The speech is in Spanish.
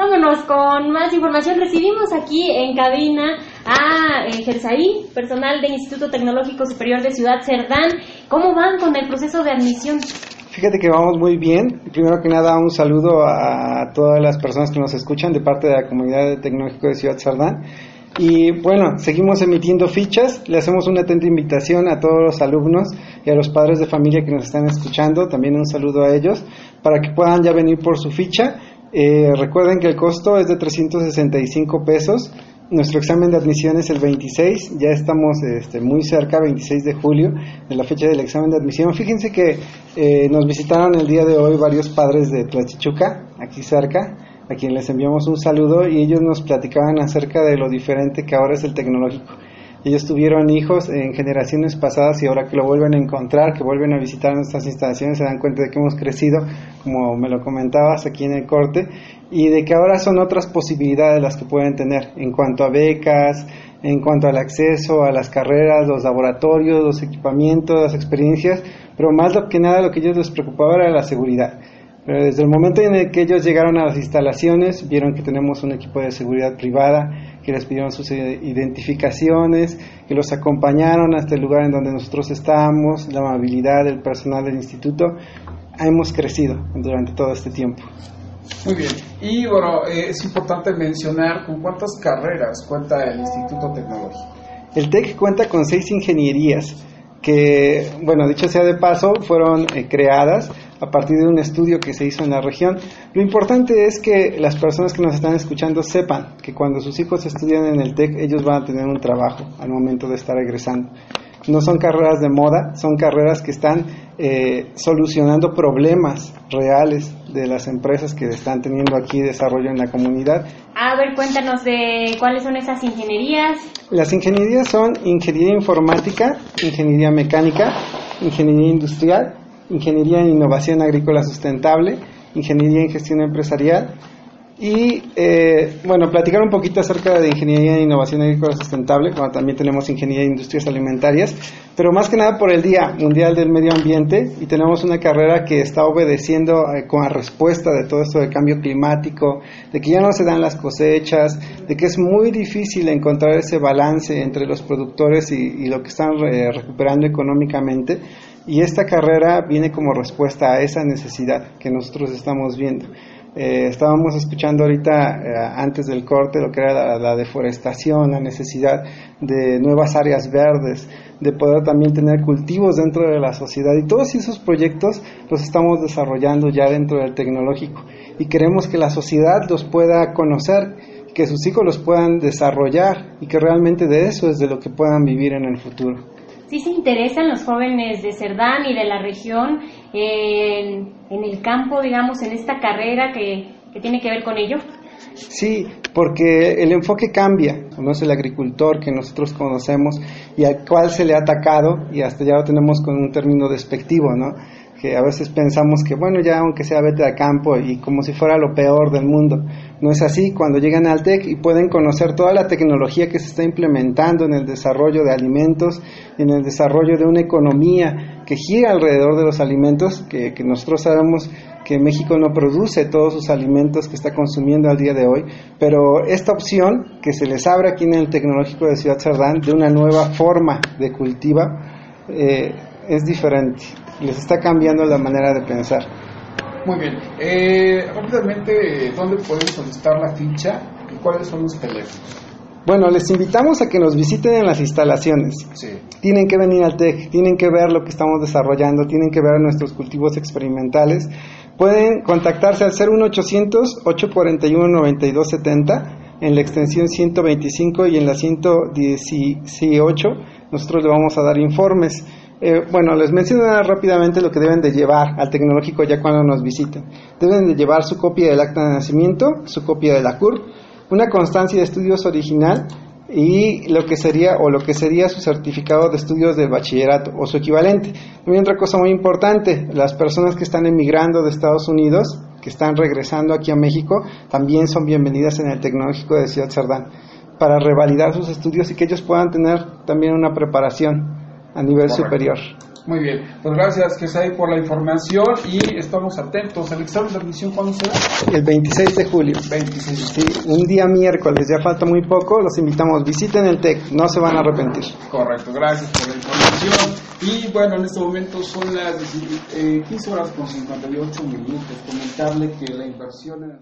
Vámonos con más información. Recibimos aquí en cabina a eh, personal del Instituto Tecnológico Superior de Ciudad Cerdán. ¿Cómo van con el proceso de admisión? Fíjate que vamos muy bien. Primero que nada, un saludo a todas las personas que nos escuchan de parte de la comunidad tecnológica de Ciudad Cerdán. Y bueno, seguimos emitiendo fichas. Le hacemos una atenta invitación a todos los alumnos y a los padres de familia que nos están escuchando. También un saludo a ellos para que puedan ya venir por su ficha. Eh, recuerden que el costo es de 365 pesos. Nuestro examen de admisión es el 26, ya estamos este, muy cerca, 26 de julio, de la fecha del examen de admisión. Fíjense que eh, nos visitaron el día de hoy varios padres de Tlachichuca, aquí cerca, a quien les enviamos un saludo y ellos nos platicaban acerca de lo diferente que ahora es el tecnológico. Ellos tuvieron hijos en generaciones pasadas y ahora que lo vuelven a encontrar, que vuelven a visitar nuestras instalaciones, se dan cuenta de que hemos crecido, como me lo comentabas aquí en el corte, y de que ahora son otras posibilidades las que pueden tener en cuanto a becas, en cuanto al acceso a las carreras, los laboratorios, los equipamientos, las experiencias, pero más que nada lo que ellos les preocupaba era la seguridad. Pero desde el momento en el que ellos llegaron a las instalaciones, vieron que tenemos un equipo de seguridad privada, que les pidieron sus identificaciones, que los acompañaron hasta el lugar en donde nosotros estábamos, la amabilidad del personal del instituto, hemos crecido durante todo este tiempo. Muy bien. Y bueno, eh, es importante mencionar con cuántas carreras cuenta el Instituto Tecnológico. El TEC cuenta con seis ingenierías que, bueno, dicho sea de paso, fueron eh, creadas a partir de un estudio que se hizo en la región. Lo importante es que las personas que nos están escuchando sepan que cuando sus hijos estudian en el TEC, ellos van a tener un trabajo al momento de estar egresando. No son carreras de moda, son carreras que están eh, solucionando problemas reales de las empresas que están teniendo aquí desarrollo en la comunidad. A ver, cuéntanos de cuáles son esas ingenierías. Las ingenierías son ingeniería informática, ingeniería mecánica, ingeniería industrial, ingeniería en innovación agrícola sustentable, ingeniería en gestión empresarial, y eh, bueno, platicar un poquito acerca de ingeniería e innovación agrícola sustentable, como también tenemos ingeniería de industrias alimentarias, pero más que nada por el Día Mundial del Medio Ambiente y tenemos una carrera que está obedeciendo eh, con la respuesta de todo esto del cambio climático, de que ya no se dan las cosechas, de que es muy difícil encontrar ese balance entre los productores y, lo que están eh, recuperando económicamente. Y esta carrera viene como respuesta a esa necesidad que nosotros estamos viendo. Eh, estábamos escuchando ahorita, eh, antes del corte, lo que era la, deforestación, la necesidad de nuevas áreas verdes, de poder también tener cultivos dentro de la sociedad. Y todos esos proyectos los estamos desarrollando ya dentro del tecnológico. Y queremos que la sociedad los pueda conocer, que sus hijos los puedan desarrollar y que realmente de eso es de lo que puedan vivir en el futuro. ¿Sí se interesan los jóvenes de Cerdán y de la región en, el campo, digamos, en esta carrera que, tiene que ver con ello? Sí, porque el enfoque cambia, no es el agricultor que nosotros conocemos y al cual se le ha atacado y hasta ya lo tenemos con un término despectivo, ¿no? Que a veces pensamos que, bueno, ya aunque sea vete a campo y como si fuera lo peor del mundo. No es así, cuando llegan al TEC y pueden conocer toda la tecnología que se está implementando en el desarrollo de alimentos, en el desarrollo de una economía que gira alrededor de los alimentos, que, nosotros sabemos que México no produce todos sus alimentos que está consumiendo al día de hoy, pero esta opción que se les abre aquí en el Tecnológico de Ciudad Cerdán de una nueva forma de cultiva eh, es diferente les está cambiando la manera de pensar. Muy bien. Eh, rápidamente, ¿dónde pueden solicitar la ficha y cuáles son los teléfonos? Bueno, les invitamos a que nos visiten en las instalaciones. Sí. Tienen que venir al TEC, tienen que ver lo que estamos desarrollando, tienen que ver nuestros cultivos experimentales. Pueden contactarse al 01800-841-9270 en la extensión 125 y en la 118. Nosotros le vamos a dar informes. Eh, bueno, les menciono rápidamente lo que deben de llevar al tecnológico ya cuando nos visiten. Deben de llevar su copia del acta de nacimiento, su copia de la CUR, una constancia de estudios original y lo que sería o lo que sería su certificado de estudios del bachillerato o su equivalente. Y otra cosa muy importante, las personas que están emigrando de Estados Unidos, que están regresando aquí a México, también son bienvenidas en el tecnológico de Ciudad Cerdán para revalidar sus estudios y que ellos puedan tener también una preparación a nivel superior. Muy bien, pues gracias Kesai por la información y estamos atentos. ¿El examen de admisión cuándo será? El 26 de julio. 26 Sí, un día miércoles, ya falta muy poco, los invitamos, visiten el TEC, no se van a arrepentir. Correcto, gracias por la información. Y bueno, en este momento son las eh, 15 horas con 58 minutos. Comentarle que la inversión en...